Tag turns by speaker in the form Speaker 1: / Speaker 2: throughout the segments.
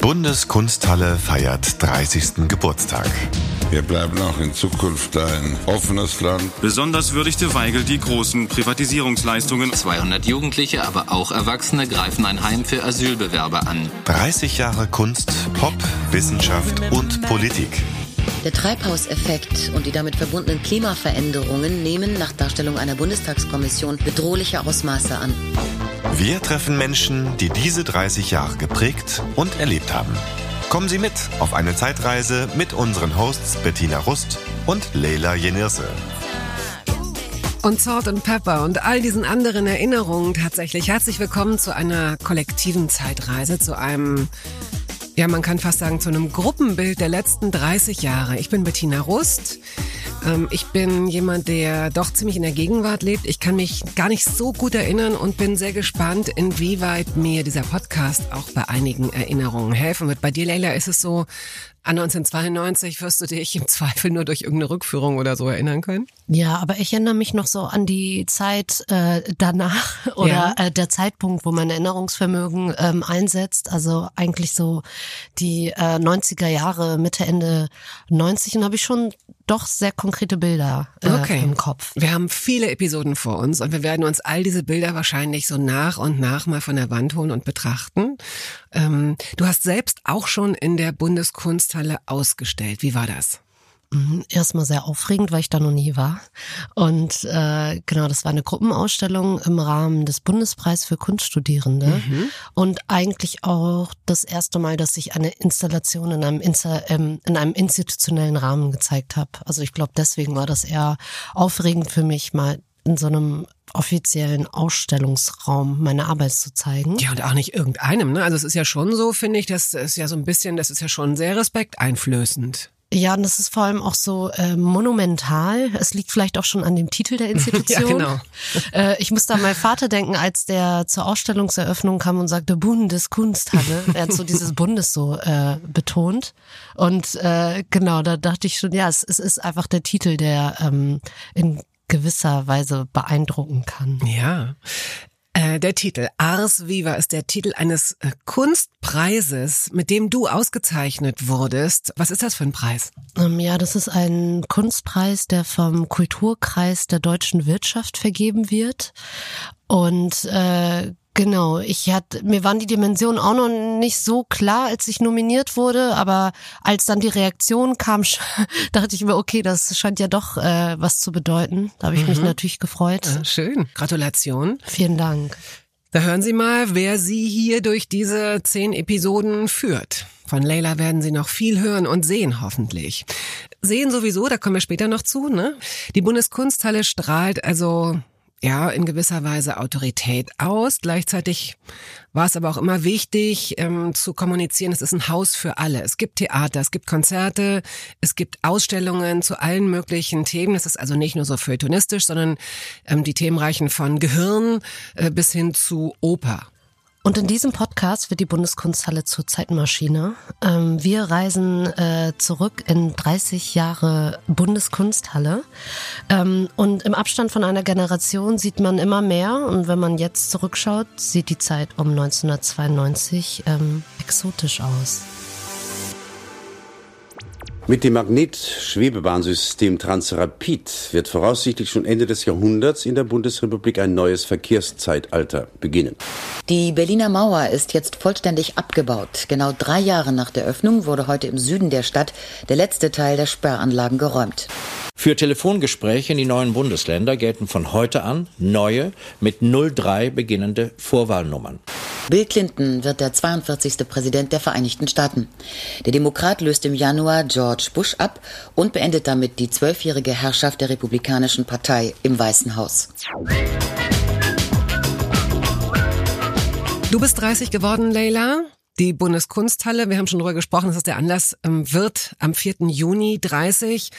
Speaker 1: Bundeskunsthalle feiert 30. Geburtstag.
Speaker 2: Wir bleiben auch in Zukunft ein offenes Land.
Speaker 3: Besonders würdigte Weigel die großen Privatisierungsleistungen.
Speaker 4: 200 Jugendliche, aber auch Erwachsene greifen ein Heim für Asylbewerber an.
Speaker 1: 30 Jahre Kunst, Pop, Wissenschaft und Politik.
Speaker 5: Der Treibhauseffekt und die damit verbundenen Klimaveränderungen nehmen nach Darstellung einer Bundestagskommission bedrohliche Ausmaße an.
Speaker 1: Wir treffen Menschen, die diese 30 Jahre geprägt und erlebt haben. Kommen Sie mit auf eine Zeitreise mit unseren Hosts Bettina Rust und Leila Jenirse.
Speaker 6: Und Salt and Pepper und all diesen anderen Erinnerungen tatsächlich. Herzlich willkommen zu einer kollektiven Zeitreise, zu einem ja, man kann fast sagen, zu einem Gruppenbild der letzten 30 Jahre. Ich bin Bettina Rust. Ähm, ich bin jemand, der doch ziemlich in der Gegenwart lebt. Ich kann mich gar nicht so gut erinnern und bin sehr gespannt, inwieweit mir dieser Podcast auch bei einigen Erinnerungen helfen wird. Bei dir, Leila, ist es so, an 1992 wirst du dich im Zweifel nur durch irgendeine Rückführung oder so erinnern können?
Speaker 7: Ja, aber ich erinnere mich noch so an die Zeit äh, danach oder ja. äh, der Zeitpunkt, wo mein Erinnerungsvermögen ähm, einsetzt. Also eigentlich so die äh, 90er Jahre, Mitte, Ende 90 und habe ich schon doch sehr konkrete Bilder äh, okay. im Kopf.
Speaker 6: Wir haben viele Episoden vor uns und wir werden uns all diese Bilder wahrscheinlich so nach und nach mal von der Wand holen und betrachten. Ähm, du hast selbst auch schon in der Bundeskunsthalle ausgestellt. Wie war das?
Speaker 7: Mhm, erstmal sehr aufregend, weil ich da noch nie war. Und äh, genau, das war eine Gruppenausstellung im Rahmen des Bundespreis für Kunststudierende. Mhm. Und eigentlich auch das erste Mal, dass ich eine Installation in einem, Insta ähm, in einem institutionellen Rahmen gezeigt habe. Also ich glaube, deswegen war das eher aufregend für mich, mal in so einem offiziellen Ausstellungsraum meine Arbeit zu zeigen.
Speaker 6: Ja, und auch nicht irgendeinem, ne? Also es ist ja schon so, finde ich, das ist ja so ein bisschen, das ist ja schon sehr respekteinflößend.
Speaker 7: Ja, und das ist vor allem auch so äh, monumental. Es liegt vielleicht auch schon an dem Titel der Institution. ja, genau. Äh, ich muss da an meinen Vater denken, als der zur Ausstellungseröffnung kam und sagte Bundeskunsthalle. er hat so dieses Bundes so äh, betont. Und äh, genau, da dachte ich schon, ja, es, es ist einfach der Titel, der ähm, in gewisser Weise beeindrucken kann.
Speaker 6: Ja. Äh, der Titel Ars Viva ist der Titel eines äh, Kunstpreises, mit dem du ausgezeichnet wurdest. Was ist das für ein Preis?
Speaker 7: Ähm, ja, das ist ein Kunstpreis, der vom Kulturkreis der deutschen Wirtschaft vergeben wird. Und äh, Genau, ich hatte, mir waren die Dimensionen auch noch nicht so klar, als ich nominiert wurde, aber als dann die Reaktion kam, dachte ich mir, okay, das scheint ja doch äh, was zu bedeuten. Da habe ich mhm. mich natürlich gefreut.
Speaker 6: Ja, schön, Gratulation.
Speaker 7: Vielen Dank.
Speaker 6: Da hören Sie mal, wer Sie hier durch diese zehn Episoden führt. Von Leila werden Sie noch viel hören und sehen, hoffentlich. Sehen sowieso, da kommen wir später noch zu, ne? Die Bundeskunsthalle strahlt also ja, in gewisser Weise Autorität aus. Gleichzeitig war es aber auch immer wichtig ähm, zu kommunizieren, es ist ein Haus für alle. Es gibt Theater, es gibt Konzerte, es gibt Ausstellungen zu allen möglichen Themen. Es ist also nicht nur so feuilletonistisch, sondern ähm, die Themen reichen von Gehirn äh, bis hin zu Oper.
Speaker 7: Und in diesem Podcast wird die Bundeskunsthalle zur Zeitmaschine. Ähm, wir reisen äh, zurück in 30 Jahre Bundeskunsthalle. Ähm, und im Abstand von einer Generation sieht man immer mehr. Und wenn man jetzt zurückschaut, sieht die Zeit um 1992 ähm, exotisch aus.
Speaker 8: Mit dem Magnetschwebebahnsystem Transrapid wird voraussichtlich schon Ende des Jahrhunderts in der Bundesrepublik ein neues Verkehrszeitalter beginnen.
Speaker 5: Die Berliner Mauer ist jetzt vollständig abgebaut. Genau drei Jahre nach der Öffnung wurde heute im Süden der Stadt der letzte Teil der Sperranlagen geräumt.
Speaker 9: Für Telefongespräche in die neuen Bundesländer gelten von heute an neue mit 03 beginnende Vorwahlnummern.
Speaker 5: Bill Clinton wird der 42. Präsident der Vereinigten Staaten. Der Demokrat löst im Januar George Bush ab und beendet damit die zwölfjährige Herrschaft der Republikanischen Partei im Weißen Haus.
Speaker 6: Du bist 30 geworden, Leila. Die Bundeskunsthalle, wir haben schon darüber gesprochen, das ist der Anlass, ähm, wird am 4. Juni 30.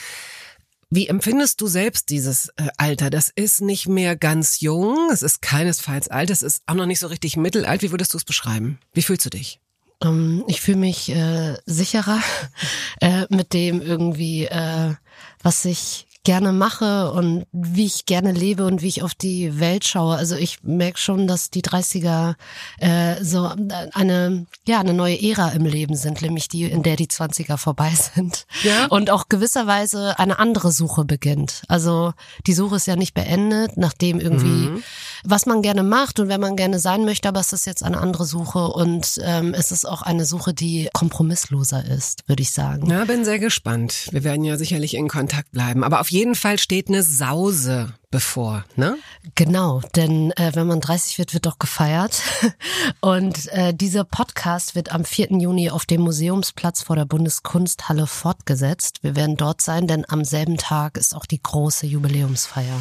Speaker 6: Wie empfindest du selbst dieses äh, Alter? Das ist nicht mehr ganz jung, es ist keinesfalls alt, es ist auch noch nicht so richtig mittelalt. Wie würdest du es beschreiben? Wie fühlst du dich?
Speaker 7: Ähm, ich fühle mich äh, sicherer äh, mit dem irgendwie, äh, was ich ich gerne mache und wie ich gerne lebe und wie ich auf die Welt schaue. Also ich merke schon, dass die 30er äh, so eine ja eine neue Ära im Leben sind, nämlich die, in der die 20er vorbei sind. Ja. Und auch gewisserweise eine andere Suche beginnt. Also die Suche ist ja nicht beendet, nachdem irgendwie mhm. was man gerne macht und wenn man gerne sein möchte, aber es ist jetzt eine andere Suche und ähm, es ist auch eine Suche, die kompromissloser ist, würde ich sagen.
Speaker 6: Ja, bin sehr gespannt. Wir werden ja sicherlich in Kontakt bleiben. Aber auf jeden Fall steht eine Sause bevor, ne?
Speaker 7: Genau, denn äh, wenn man 30 wird, wird doch gefeiert. Und äh, dieser Podcast wird am 4. Juni auf dem Museumsplatz vor der Bundeskunsthalle fortgesetzt. Wir werden dort sein, denn am selben Tag ist auch die große Jubiläumsfeier.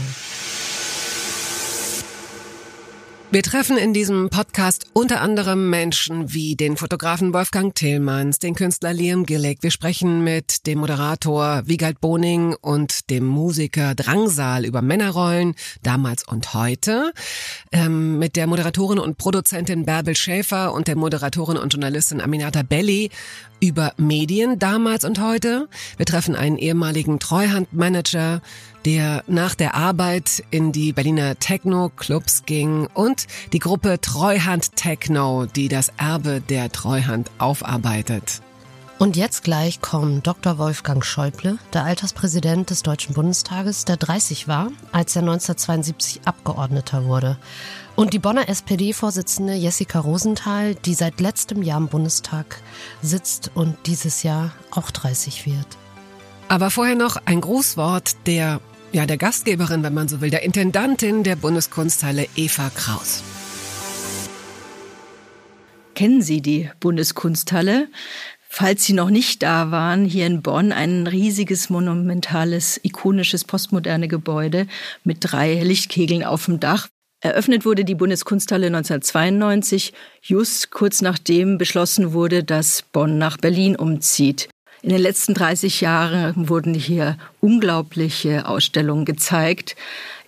Speaker 6: Wir treffen in diesem Podcast unter anderem Menschen wie den Fotografen Wolfgang Tillmanns, den Künstler Liam Gillick. Wir sprechen mit dem Moderator Wiegald Boning und dem Musiker Drangsal über Männerrollen damals und heute. Ähm, mit der Moderatorin und Produzentin Bärbel Schäfer und der Moderatorin und Journalistin Aminata Belli über Medien damals und heute. Wir treffen einen ehemaligen Treuhandmanager, der nach der Arbeit in die Berliner Techno-Clubs ging und die Gruppe Treuhand Techno, die das Erbe der Treuhand aufarbeitet.
Speaker 7: Und jetzt gleich kommt Dr. Wolfgang Schäuble, der Alterspräsident des Deutschen Bundestages, der 30 war, als er 1972 Abgeordneter wurde. Und die Bonner SPD-Vorsitzende Jessica Rosenthal, die seit letztem Jahr im Bundestag sitzt und dieses Jahr auch 30 wird.
Speaker 6: Aber vorher noch ein Grußwort der, ja, der Gastgeberin, wenn man so will, der Intendantin der Bundeskunsthalle Eva Kraus.
Speaker 10: Kennen Sie die Bundeskunsthalle? Falls Sie noch nicht da waren, hier in Bonn ein riesiges, monumentales, ikonisches, postmoderne Gebäude mit drei Lichtkegeln auf dem Dach. Eröffnet wurde die Bundeskunsthalle 1992, just kurz nachdem beschlossen wurde, dass Bonn nach Berlin umzieht. In den letzten 30 Jahren wurden hier unglaubliche Ausstellungen gezeigt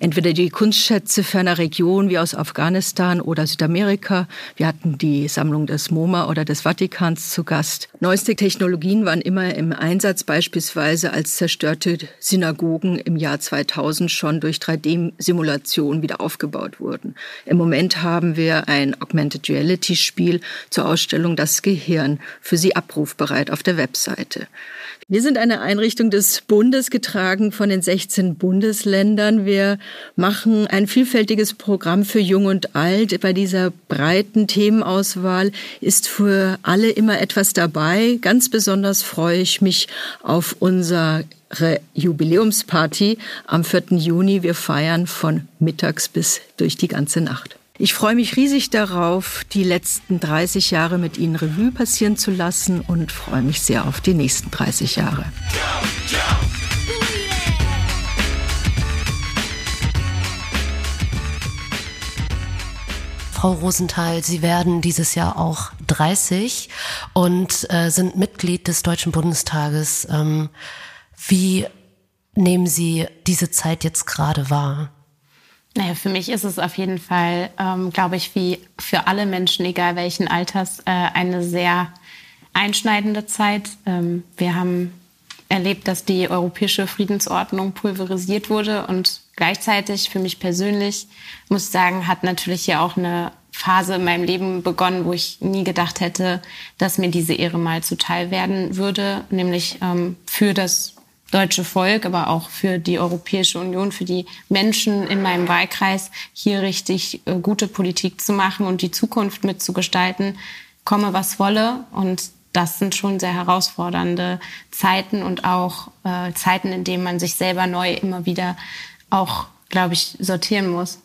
Speaker 10: entweder die Kunstschätze ferner Regionen wie aus Afghanistan oder Südamerika. Wir hatten die Sammlung des MoMA oder des Vatikans zu Gast. Neueste Technologien waren immer im Einsatz, beispielsweise als zerstörte Synagogen im Jahr 2000 schon durch 3D-Simulationen wieder aufgebaut wurden. Im Moment haben wir ein Augmented Reality Spiel zur Ausstellung Das Gehirn für Sie abrufbereit auf der Webseite. Wir sind eine Einrichtung des Bundes, getragen von den 16 Bundesländern. Wir machen ein vielfältiges Programm für Jung und Alt. Bei dieser breiten Themenauswahl ist für alle immer etwas dabei. Ganz besonders freue ich mich auf unsere Jubiläumsparty am 4. Juni. Wir feiern von mittags bis durch die ganze Nacht. Ich freue mich riesig darauf, die letzten 30 Jahre mit Ihnen Revue passieren zu lassen und freue mich sehr auf die nächsten 30 Jahre.
Speaker 7: Frau Rosenthal, Sie werden dieses Jahr auch 30 und äh, sind Mitglied des Deutschen Bundestages. Ähm, wie nehmen Sie diese Zeit jetzt gerade wahr?
Speaker 11: Naja, für mich ist es auf jeden Fall, ähm, glaube ich, wie für alle Menschen, egal welchen Alters, äh, eine sehr einschneidende Zeit. Ähm, wir haben erlebt, dass die europäische Friedensordnung pulverisiert wurde und gleichzeitig für mich persönlich, muss ich sagen, hat natürlich hier auch eine Phase in meinem Leben begonnen, wo ich nie gedacht hätte, dass mir diese Ehre mal zuteil werden würde, nämlich ähm, für das deutsche Volk, aber auch für die Europäische Union, für die Menschen in meinem Wahlkreis hier richtig äh, gute Politik zu machen und die Zukunft mitzugestalten, komme was wolle. Und das sind schon sehr herausfordernde Zeiten und auch äh, Zeiten, in denen man sich selber neu immer wieder auch, glaube ich, sortieren muss.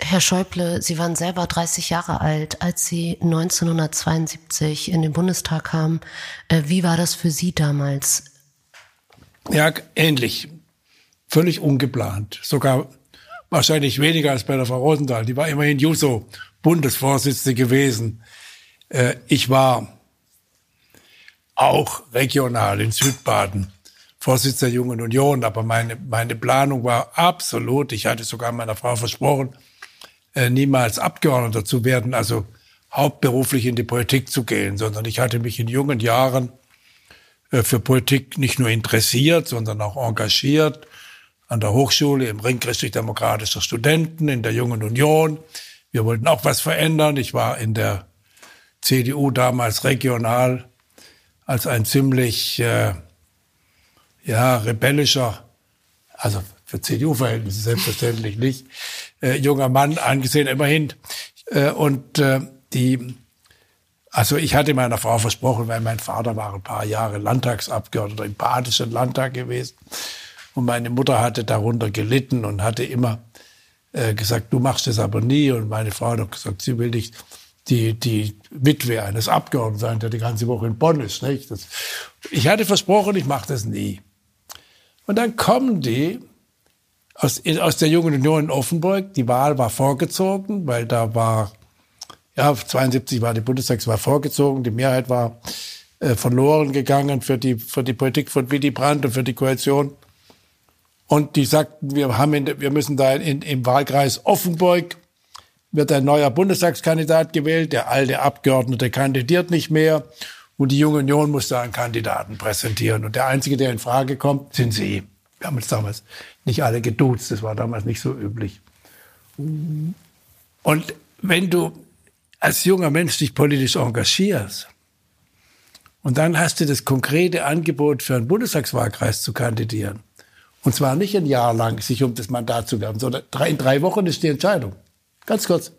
Speaker 7: Herr Schäuble, Sie waren selber 30 Jahre alt, als Sie 1972 in den Bundestag kamen. Äh, wie war das für Sie damals?
Speaker 12: Ja, ähnlich. Völlig ungeplant. Sogar wahrscheinlich weniger als bei der Frau Rosenthal. Die war immerhin Juso Bundesvorsitzende gewesen. Äh, ich war auch regional in Südbaden Vorsitzender der Jungen Union, aber meine, meine Planung war absolut, ich hatte sogar meiner Frau versprochen, äh, niemals Abgeordneter zu werden, also hauptberuflich in die Politik zu gehen, sondern ich hatte mich in jungen Jahren für Politik nicht nur interessiert, sondern auch engagiert an der Hochschule im Ring christlich-demokratischer Studenten, in der Jungen Union. Wir wollten auch was verändern. Ich war in der CDU damals regional als ein ziemlich äh, ja, rebellischer, also für CDU-Verhältnisse selbstverständlich nicht, äh, junger Mann angesehen, immerhin. Äh, und äh, die, also ich hatte meiner Frau versprochen, weil mein Vater war ein paar Jahre Landtagsabgeordneter im Badischen Landtag gewesen. Und meine Mutter hatte darunter gelitten und hatte immer äh, gesagt, du machst das aber nie. Und meine Frau hat gesagt, sie will nicht die, die Witwe eines Abgeordneten sein, der die ganze Woche in Bonn ist. Nicht? Das, ich hatte versprochen, ich mache das nie. Und dann kommen die aus, aus der Jungen Union in Offenburg. Die Wahl war vorgezogen, weil da war, ja, 72 war die Bundestagswahl vorgezogen. Die Mehrheit war äh, verloren gegangen für die, für die Politik von Willy Brandt und für die Koalition. Und die sagten, wir, haben in, wir müssen da in, im Wahlkreis Offenburg wird ein neuer Bundestagskandidat gewählt. Der alte Abgeordnete kandidiert nicht mehr. Und die Junge Union muss da einen Kandidaten präsentieren. Und der Einzige, der in Frage kommt, sind Sie. Wir haben uns damals nicht alle geduzt. Das war damals nicht so üblich. Und wenn du als junger Mensch dich politisch engagierst und dann hast du das konkrete Angebot für einen Bundestagswahlkreis zu kandidieren, und zwar nicht ein Jahr lang sich um das Mandat zu werben, sondern in drei Wochen ist die Entscheidung. Ganz kurz.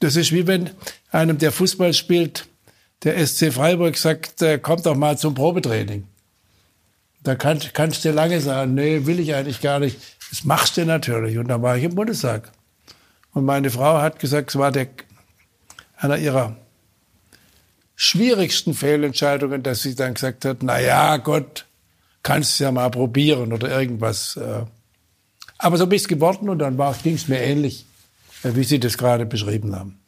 Speaker 12: Das ist wie wenn einem, der Fußball spielt, der SC Freiburg sagt, äh, kommt doch mal zum Probetraining. Da kann, kannst du lange sagen, nee, will ich eigentlich gar nicht. Das machst du natürlich. Und dann war ich im Bundestag. Und meine Frau hat gesagt, es war der, einer ihrer schwierigsten Fehlentscheidungen, dass sie dann gesagt hat, na ja, Gott, kannst du ja mal probieren oder irgendwas. Äh. Aber so bist geworden und dann ging es mir ähnlich, äh, wie Sie das gerade beschrieben haben.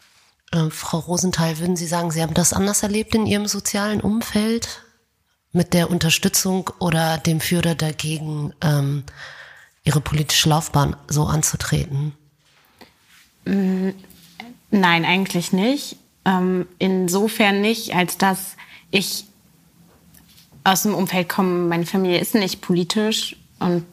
Speaker 7: Äh, Frau Rosenthal, würden Sie sagen, Sie haben das anders erlebt in Ihrem sozialen Umfeld mit der Unterstützung oder dem Führer dagegen, ähm, Ihre politische Laufbahn so anzutreten?
Speaker 11: Nein, eigentlich nicht. Ähm, insofern nicht, als dass ich aus dem Umfeld komme, meine Familie ist nicht politisch und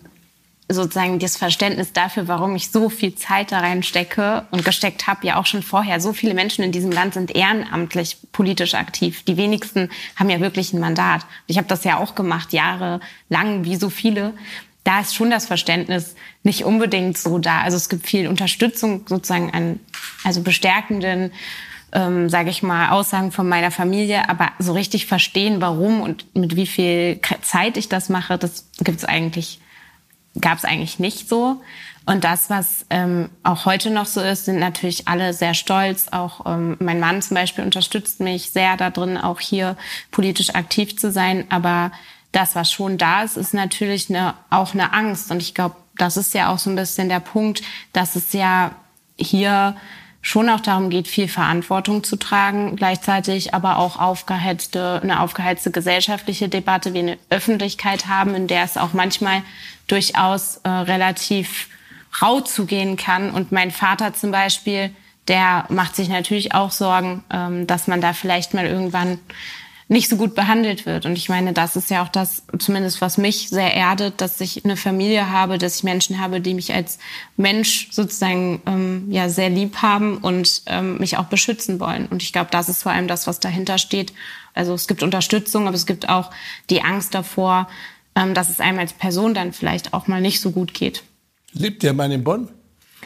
Speaker 11: sozusagen das Verständnis dafür, warum ich so viel Zeit da reinstecke und gesteckt habe, ja auch schon vorher. So viele Menschen in diesem Land sind ehrenamtlich politisch aktiv. Die wenigsten haben ja wirklich ein Mandat. Ich habe das ja auch gemacht, jahrelang, wie so viele. Da ist schon das Verständnis nicht unbedingt so da. Also es gibt viel Unterstützung sozusagen an, also bestärkenden, ähm, sage ich mal, Aussagen von meiner Familie, aber so richtig verstehen, warum und mit wie viel Zeit ich das mache, das gibt es eigentlich gab es eigentlich nicht so. Und das, was ähm, auch heute noch so ist, sind natürlich alle sehr stolz. Auch ähm, mein Mann zum Beispiel unterstützt mich sehr darin, auch hier politisch aktiv zu sein. Aber das, was schon da ist, ist natürlich eine, auch eine Angst. Und ich glaube, das ist ja auch so ein bisschen der Punkt, dass es ja hier schon auch darum geht, viel Verantwortung zu tragen, gleichzeitig aber auch aufgeheizte, eine aufgeheizte gesellschaftliche Debatte, wie eine Öffentlichkeit haben, in der es auch manchmal durchaus äh, relativ rau zugehen kann. Und mein Vater zum Beispiel, der macht sich natürlich auch Sorgen, ähm, dass man da vielleicht mal irgendwann nicht so gut behandelt wird. Und ich meine, das ist ja auch das, zumindest was mich sehr erdet, dass ich eine Familie habe, dass ich Menschen habe, die mich als Mensch sozusagen ähm, ja sehr lieb haben und ähm, mich auch beschützen wollen. Und ich glaube, das ist vor allem das, was dahinter steht. Also es gibt Unterstützung, aber es gibt auch die Angst davor, ähm, dass es einem als Person dann vielleicht auch mal nicht so gut geht.
Speaker 12: Lebt der Mann in Bonn?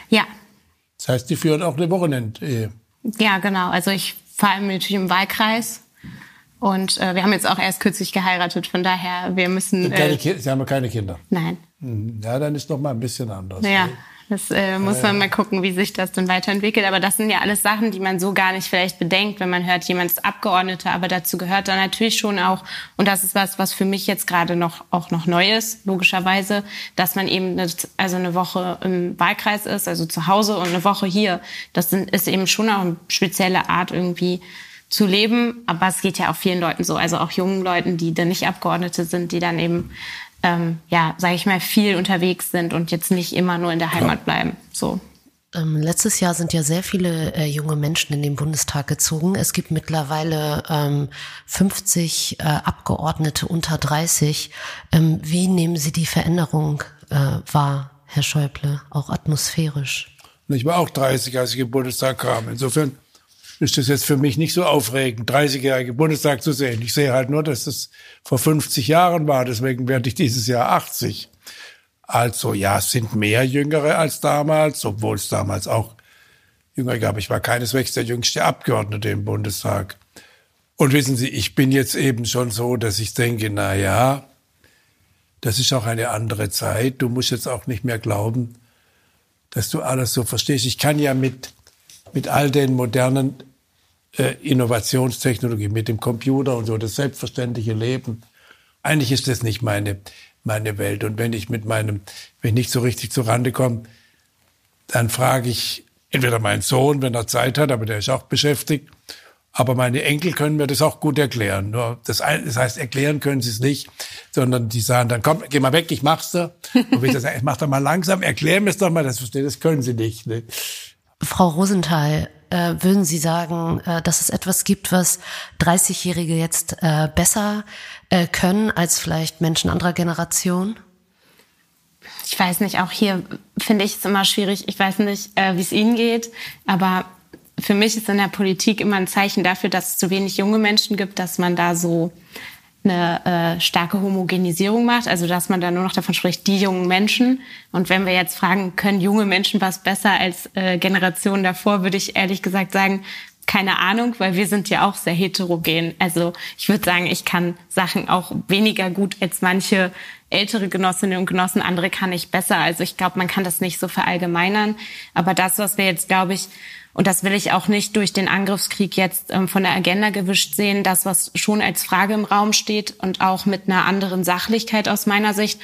Speaker 11: Ja.
Speaker 12: Das heißt, die führen auch eine Wochenendehe.
Speaker 11: Ja, genau. Also ich fahre natürlich im Wahlkreis. Und äh, wir haben jetzt auch erst kürzlich geheiratet, von daher, wir müssen.
Speaker 12: Äh, Sie haben keine Kinder?
Speaker 11: Nein.
Speaker 12: Hm, ja, dann ist noch mal ein bisschen anders.
Speaker 11: Ja, das äh, muss man mal gucken, wie sich das dann weiterentwickelt. Aber das sind ja alles Sachen, die man so gar nicht vielleicht bedenkt, wenn man hört, jemand ist Abgeordneter. Aber dazu gehört dann natürlich schon auch, und das ist was, was für mich jetzt gerade noch auch noch neu ist, logischerweise, dass man eben eine, also eine Woche im Wahlkreis ist, also zu Hause und eine Woche hier. Das sind, ist eben schon auch eine spezielle Art irgendwie zu leben. Aber es geht ja auch vielen Leuten so, also auch jungen Leuten, die dann nicht Abgeordnete sind, die dann eben ähm, ja, sage ich mal, viel unterwegs sind und jetzt nicht immer nur in der Heimat bleiben. So.
Speaker 7: Ähm, letztes Jahr sind ja sehr viele äh, junge Menschen in den Bundestag gezogen. Es gibt mittlerweile ähm, 50 äh, Abgeordnete unter 30. Ähm, wie nehmen Sie die Veränderung äh, war, Herr Schäuble, auch atmosphärisch?
Speaker 12: Ich war auch 30, als ich im Bundestag kam. Insofern ist das jetzt für mich nicht so aufregend, 30-jährige Bundestag zu sehen. Ich sehe halt nur, dass das vor 50 Jahren war. Deswegen werde ich dieses Jahr 80. Also ja, es sind mehr Jüngere als damals, obwohl es damals auch Jüngere gab. Ich war keineswegs der jüngste Abgeordnete im Bundestag. Und wissen Sie, ich bin jetzt eben schon so, dass ich denke, na ja, das ist auch eine andere Zeit. Du musst jetzt auch nicht mehr glauben, dass du alles so verstehst. Ich kann ja mit, mit all den modernen äh, Innovationstechnologien, mit dem Computer und so, das selbstverständliche Leben. Eigentlich ist das nicht meine, meine Welt. Und wenn ich mit meinem, wenn ich nicht so richtig zurande komme, dann frage ich entweder meinen Sohn, wenn er Zeit hat, aber der ist auch beschäftigt, aber meine Enkel können mir das auch gut erklären. Nur das, das heißt, erklären können sie es nicht, sondern die sagen dann, komm, geh mal weg, ich mach's da. Und ich sage, mach doch mal langsam, erklär mir es doch mal, das das können sie nicht. Ne?
Speaker 7: Frau Rosenthal, äh, würden Sie sagen, äh, dass es etwas gibt, was 30-Jährige jetzt äh, besser äh, können als vielleicht Menschen anderer Generation?
Speaker 11: Ich weiß nicht, auch hier finde ich es immer schwierig. Ich weiß nicht, äh, wie es Ihnen geht, aber für mich ist in der Politik immer ein Zeichen dafür, dass es zu wenig junge Menschen gibt, dass man da so eine äh, starke Homogenisierung macht, also dass man da nur noch davon spricht, die jungen Menschen. Und wenn wir jetzt fragen, können junge Menschen was besser als äh, Generationen davor, würde ich ehrlich gesagt sagen, keine Ahnung, weil wir sind ja auch sehr heterogen. Also ich würde sagen, ich kann Sachen auch weniger gut als manche ältere Genossinnen und Genossen, andere kann ich besser. Also ich glaube, man kann das nicht so verallgemeinern. Aber das, was wir jetzt, glaube ich, und das will ich auch nicht durch den Angriffskrieg jetzt ähm, von der Agenda gewischt sehen. Das, was schon als Frage im Raum steht und auch mit einer anderen Sachlichkeit aus meiner Sicht.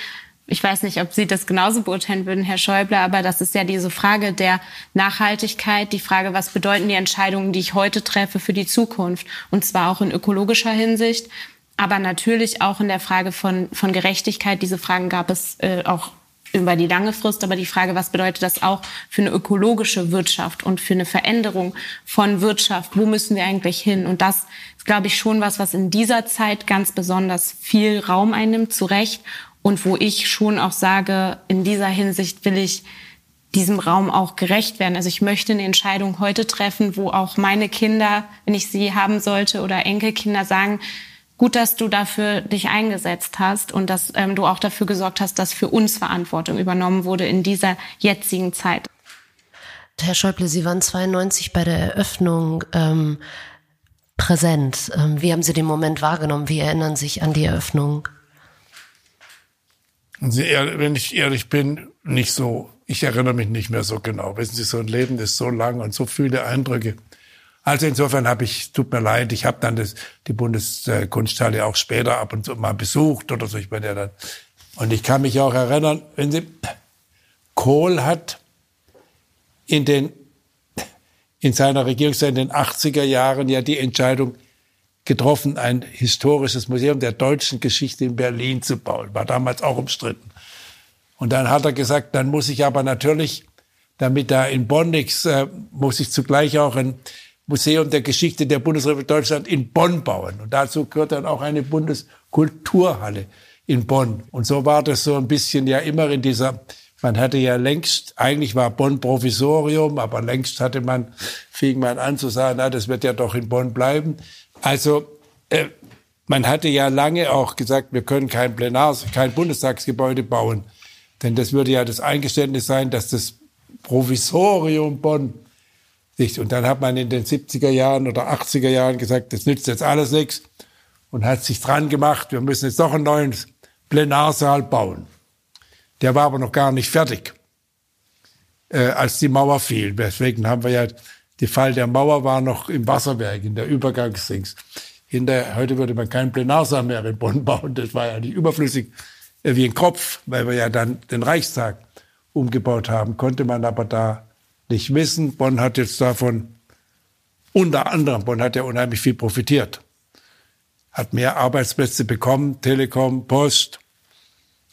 Speaker 11: Ich weiß nicht, ob Sie das genauso beurteilen würden, Herr Schäuble, aber das ist ja diese Frage der Nachhaltigkeit, die Frage, was bedeuten die Entscheidungen, die ich heute treffe für die Zukunft? Und zwar auch in ökologischer Hinsicht, aber natürlich auch in der Frage von, von Gerechtigkeit. Diese Fragen gab es äh, auch über die lange Frist, aber die Frage, was bedeutet das auch für eine ökologische Wirtschaft und für eine Veränderung von Wirtschaft? Wo müssen wir eigentlich hin? Und das ist, glaube ich, schon was, was in dieser Zeit ganz besonders viel Raum einnimmt, zu Recht. Und wo ich schon auch sage, in dieser Hinsicht will ich diesem Raum auch gerecht werden. Also ich möchte eine Entscheidung heute treffen, wo auch meine Kinder, wenn ich sie haben sollte, oder Enkelkinder sagen, gut, dass du dafür dich eingesetzt hast und dass ähm, du auch dafür gesorgt hast, dass für uns Verantwortung übernommen wurde in dieser jetzigen Zeit.
Speaker 7: Herr Schäuble, Sie waren 92 bei der Eröffnung ähm, präsent. Ähm, wie haben Sie den Moment wahrgenommen? Wie erinnern Sie sich an die Eröffnung?
Speaker 12: Wenn ich ehrlich bin, nicht so. Ich erinnere mich nicht mehr so genau. Wissen Sie, so ein Leben ist so lang und so viele Eindrücke. Also insofern habe ich, tut mir leid, ich habe dann das, die Bundeskunsthalle auch später ab und zu mal besucht oder so. Ich bin ja dann. Und ich kann mich auch erinnern, wenn Sie, Kohl hat in den, in seiner Regierungszeit in den 80er Jahren ja die Entscheidung getroffen, ein historisches Museum der deutschen Geschichte in Berlin zu bauen. War damals auch umstritten. Und dann hat er gesagt, dann muss ich aber natürlich, damit da in Bonn nichts, äh, muss ich zugleich auch ein Museum der Geschichte der Bundesrepublik Deutschland in Bonn bauen. Und dazu gehört dann auch eine Bundeskulturhalle in Bonn. Und so war das so ein bisschen ja immer in dieser, man hatte ja längst, eigentlich war Bonn Provisorium, aber längst hatte man, fing man an zu sagen, na, das wird ja doch in Bonn bleiben. Also, äh, man hatte ja lange auch gesagt, wir können kein Plenars, kein Bundestagsgebäude bauen. Denn das würde ja das Eingeständnis sein, dass das Provisorium Bonn nicht. Und dann hat man in den 70er Jahren oder 80er Jahren gesagt, das nützt jetzt alles nichts und hat sich dran gemacht, wir müssen jetzt noch einen neuen Plenarsaal bauen. Der war aber noch gar nicht fertig, äh, als die Mauer fiel. Deswegen haben wir ja, die Fall der Mauer war noch im Wasserwerk, in der Übergangsdings. Hinter, heute würde man keinen Plenarsaal mehr in Bonn bauen, das war ja nicht überflüssig äh, wie ein Kopf, weil wir ja dann den Reichstag umgebaut haben, konnte man aber da nicht wissen. Bonn hat jetzt davon, unter anderem, Bonn hat ja unheimlich viel profitiert. Hat mehr Arbeitsplätze bekommen, Telekom, Post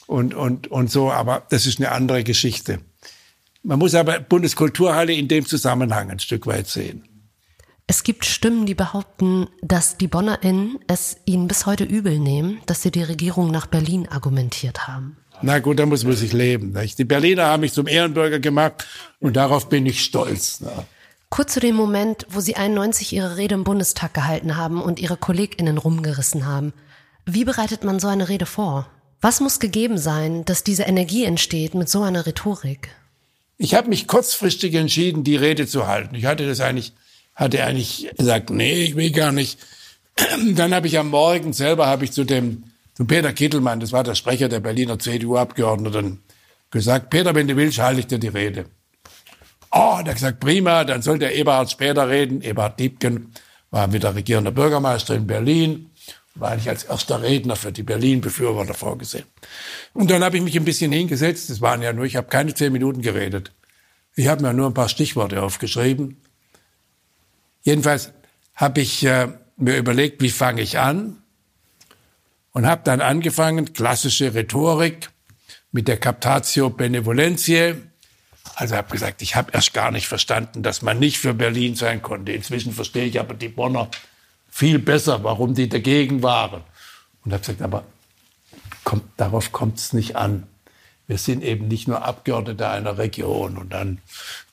Speaker 12: und, und, und so, aber das ist eine andere Geschichte. Man muss aber Bundeskulturhalle in dem Zusammenhang ein Stück weit sehen.
Speaker 7: Es gibt Stimmen, die behaupten, dass die BonnerInnen es ihnen bis heute übel nehmen, dass sie die Regierung nach Berlin argumentiert haben.
Speaker 12: Na gut, da muss man sich leben. Nicht? Die Berliner haben mich zum Ehrenbürger gemacht und darauf bin ich stolz. Ne?
Speaker 7: Kurz zu dem Moment, wo Sie 91 Ihre Rede im Bundestag gehalten haben und Ihre KollegInnen rumgerissen haben. Wie bereitet man so eine Rede vor? Was muss gegeben sein, dass diese Energie entsteht mit so einer Rhetorik?
Speaker 12: Ich habe mich kurzfristig entschieden, die Rede zu halten. Ich hatte das eigentlich, hatte eigentlich gesagt, nee, ich will gar nicht. Dann habe ich am Morgen selber habe ich zu dem zu Peter Kittelmann, das war der Sprecher der Berliner CDU-Abgeordneten, gesagt, Peter, wenn du willst, halte ich dir die Rede. Oh, der hat gesagt, prima, dann soll der Eberhard später reden. Eberhard Diebken war wieder regierender Bürgermeister in Berlin, war eigentlich als erster Redner für die Berlin-Befürworter vorgesehen. Und dann habe ich mich ein bisschen hingesetzt, das waren ja nur, ich habe keine zehn Minuten geredet. Ich habe mir nur ein paar Stichworte aufgeschrieben. Jedenfalls habe ich äh, mir überlegt, wie fange ich an? Und habe dann angefangen, klassische Rhetorik mit der Captatio Benevolentiae. Also habe gesagt, ich habe erst gar nicht verstanden, dass man nicht für Berlin sein konnte. Inzwischen verstehe ich aber die Bonner viel besser, warum die dagegen waren. Und habe gesagt, aber kommt, darauf kommt es nicht an. Wir sind eben nicht nur Abgeordnete einer Region. Und dann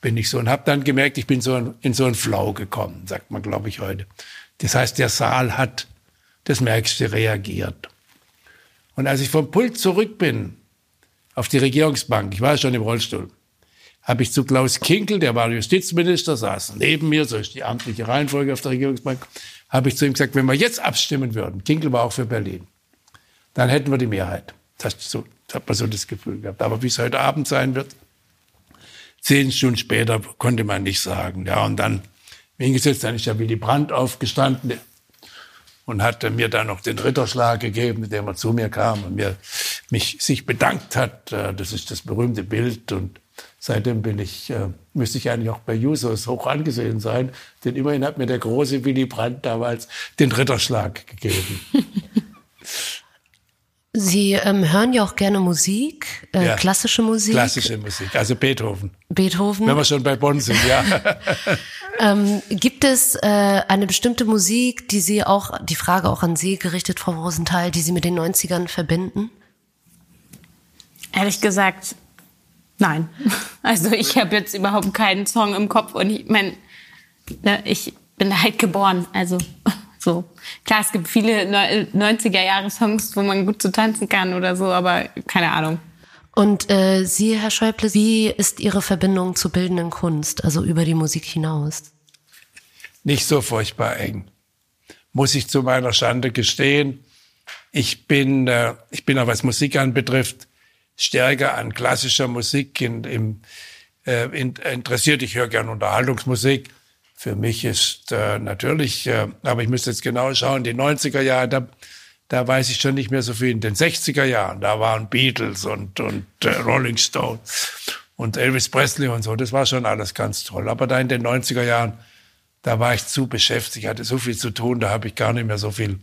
Speaker 12: bin ich so und habe dann gemerkt, ich bin so in so einen Flow gekommen, sagt man, glaube ich, heute. Das heißt, der Saal hat das Merkste reagiert. Und als ich vom Pult zurück bin auf die Regierungsbank, ich war schon im Rollstuhl, habe ich zu Klaus Kinkel, der war Justizminister, saß neben mir, so ist die amtliche Reihenfolge auf der Regierungsbank, habe ich zu ihm gesagt, wenn wir jetzt abstimmen würden, Kinkel war auch für Berlin, dann hätten wir die Mehrheit. Das, so, hat man so das Gefühl gehabt. Aber wie es heute Abend sein wird, zehn Stunden später konnte man nicht sagen. Ja, und dann, wie hingesetzt, dann ist ja Willy Brandt aufgestanden, und hat mir dann noch den Ritterschlag gegeben, mit dem er zu mir kam und mir mich sich bedankt hat. Äh, das ist das berühmte Bild und seitdem bin ich, äh, müsste ich eigentlich auch bei Jusos hoch angesehen sein, denn immerhin hat mir der große Willy Brandt damals den Ritterschlag gegeben.
Speaker 7: Sie ähm, hören ja auch gerne Musik, äh, ja, klassische Musik.
Speaker 12: Klassische Musik, also Beethoven.
Speaker 7: Beethoven.
Speaker 12: Wenn wir schon bei Bonn sind, ja.
Speaker 7: ähm, gibt es äh, eine bestimmte Musik, die Sie auch, die Frage auch an Sie gerichtet, Frau Rosenthal, die Sie mit den 90ern verbinden?
Speaker 11: Ehrlich gesagt, nein. Also ich habe jetzt überhaupt keinen Song im Kopf und ich meine, ne, ich bin halt geboren, also so. Klar, es gibt viele 90er-Jahre-Songs, wo man gut zu tanzen kann oder so, aber keine Ahnung.
Speaker 7: Und äh, Sie, Herr Schäuble, wie ist Ihre Verbindung zur bildenden Kunst, also über die Musik hinaus?
Speaker 12: Nicht so furchtbar eng. Muss ich zu meiner Schande gestehen. Ich bin, äh, ich bin auch was Musik anbetrifft, stärker an klassischer Musik in, im, äh, in, interessiert. Ich höre gern Unterhaltungsmusik für mich ist äh, natürlich, äh, aber ich müsste jetzt genau schauen, die 90er Jahre, da, da weiß ich schon nicht mehr so viel. In den 60er Jahren, da waren Beatles und, und äh, Rolling Stones und Elvis Presley und so, das war schon alles ganz toll. Aber da in den 90er Jahren, da war ich zu beschäftigt, hatte so viel zu tun, da habe ich gar nicht mehr so viel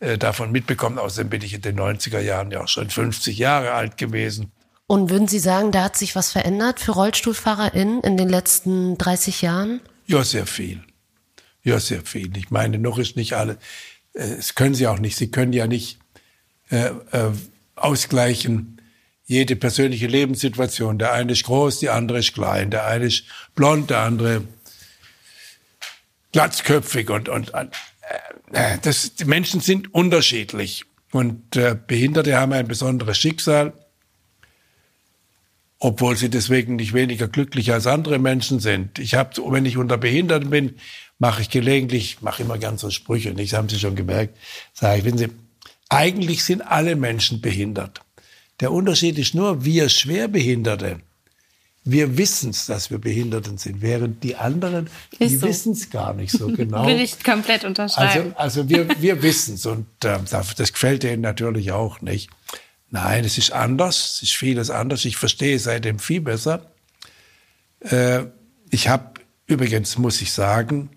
Speaker 12: äh, davon mitbekommen. Außerdem bin ich in den 90er Jahren ja auch schon 50 Jahre alt gewesen.
Speaker 7: Und würden Sie sagen, da hat sich was verändert für RollstuhlfahrerInnen in den letzten 30 Jahren?
Speaker 12: Ja, sehr viel. Ja, sehr viel. Ich meine, noch ist nicht alles. Äh, es können Sie auch nicht. Sie können ja nicht äh, äh, ausgleichen jede persönliche Lebenssituation. Der eine ist groß, die andere ist klein. Der eine ist blond, der andere glatzköpfig und und äh, das, die Menschen sind unterschiedlich und äh, Behinderte haben ein besonderes Schicksal obwohl sie deswegen nicht weniger glücklich als andere Menschen sind. Ich habe, wenn ich unter Behinderten bin, mache ich gelegentlich, mache immer ganz so Sprüche, nicht, haben Sie schon gemerkt, sage ich, wenn Sie, eigentlich sind alle Menschen behindert. Der Unterschied ist nur, wir Schwerbehinderte, wir wissen es, dass wir Behinderten sind, während die anderen, ist die so. wissen es gar nicht so genau.
Speaker 11: Will ich komplett unterschreiben.
Speaker 12: Also, also wir, wir wissen es und äh, das gefällt denen natürlich auch nicht. Nein, es ist anders, es ist vieles anders. Ich verstehe seitdem viel besser. Äh, ich habe übrigens, muss ich sagen,